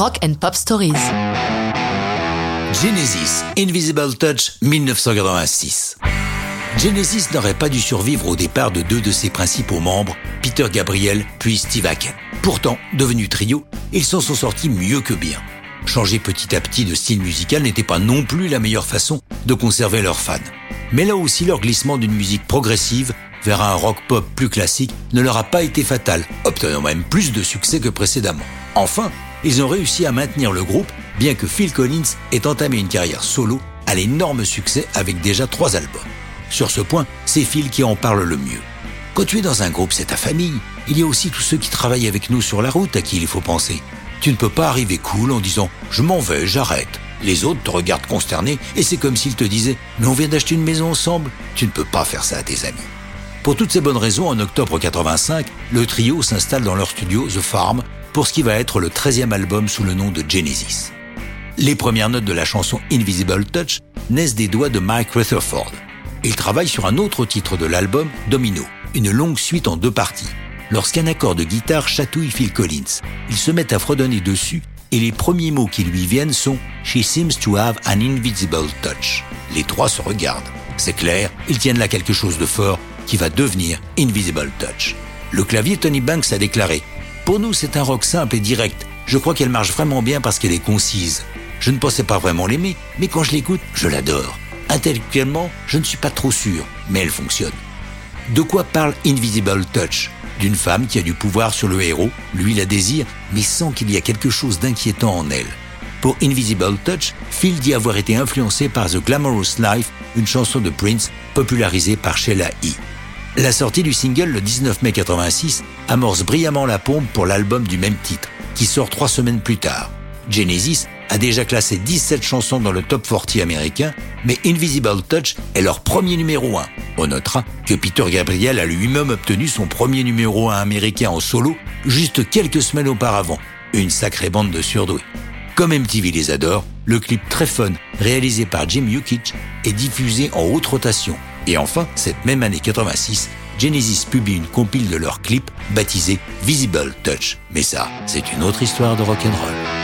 Rock and Pop Stories. Genesis, Invisible Touch, 1986. Genesis n'aurait pas dû survivre au départ de deux de ses principaux membres, Peter Gabriel puis Steve Hackett. Pourtant, devenus trio, ils s'en sont sortis mieux que bien. Changer petit à petit de style musical n'était pas non plus la meilleure façon de conserver leurs fans. Mais là aussi, leur glissement d'une musique progressive vers un rock pop plus classique ne leur a pas été fatal, obtenant même plus de succès que précédemment. Enfin, ils ont réussi à maintenir le groupe, bien que Phil Collins ait entamé une carrière solo à l'énorme succès avec déjà trois albums. Sur ce point, c'est Phil qui en parle le mieux. Quand tu es dans un groupe, c'est ta famille. Il y a aussi tous ceux qui travaillent avec nous sur la route à qui il faut penser. Tu ne peux pas arriver cool en disant je m'en vais, j'arrête. Les autres te regardent consterné et c'est comme s'ils te disaient mais on vient d'acheter une maison ensemble. Tu ne peux pas faire ça à tes amis. Pour toutes ces bonnes raisons, en octobre 85, le trio s'installe dans leur studio The Farm pour ce qui va être le 13e album sous le nom de Genesis. Les premières notes de la chanson Invisible Touch naissent des doigts de Mike Rutherford. Il travaille sur un autre titre de l'album, Domino, une longue suite en deux parties. Lorsqu'un accord de guitare chatouille Phil Collins, il se met à fredonner dessus et les premiers mots qui lui viennent sont She seems to have an invisible touch. Les trois se regardent. C'est clair, ils tiennent là quelque chose de fort qui va devenir Invisible Touch. Le clavier Tony Banks a déclaré Pour nous, c'est un rock simple et direct. Je crois qu'elle marche vraiment bien parce qu'elle est concise. Je ne pensais pas vraiment l'aimer, mais quand je l'écoute, je l'adore. Intellectuellement, je ne suis pas trop sûr, mais elle fonctionne. De quoi parle Invisible Touch? D'une femme qui a du pouvoir sur le héros, lui la désire, mais sans qu'il y ait quelque chose d'inquiétant en elle. Pour Invisible Touch, Phil dit avoir été influencé par The Glamorous Life, une chanson de Prince popularisée par Sheila E. La sortie du single le 19 mai 86 amorce brillamment la pompe pour l'album du même titre, qui sort trois semaines plus tard. Genesis a déjà classé 17 chansons dans le top 40 américain, mais Invisible Touch est leur premier numéro 1. On notera que Peter Gabriel a lui-même obtenu son premier numéro 1 américain en solo juste quelques semaines auparavant. Une sacrée bande de surdoués. Comme MTV les adore, le clip très fun, réalisé par Jim Yukich, est diffusé en haute rotation et enfin, cette même année 86, Genesis publie une compile de leurs clips baptisée Visible Touch. Mais ça, c'est une autre histoire de rock'n'roll.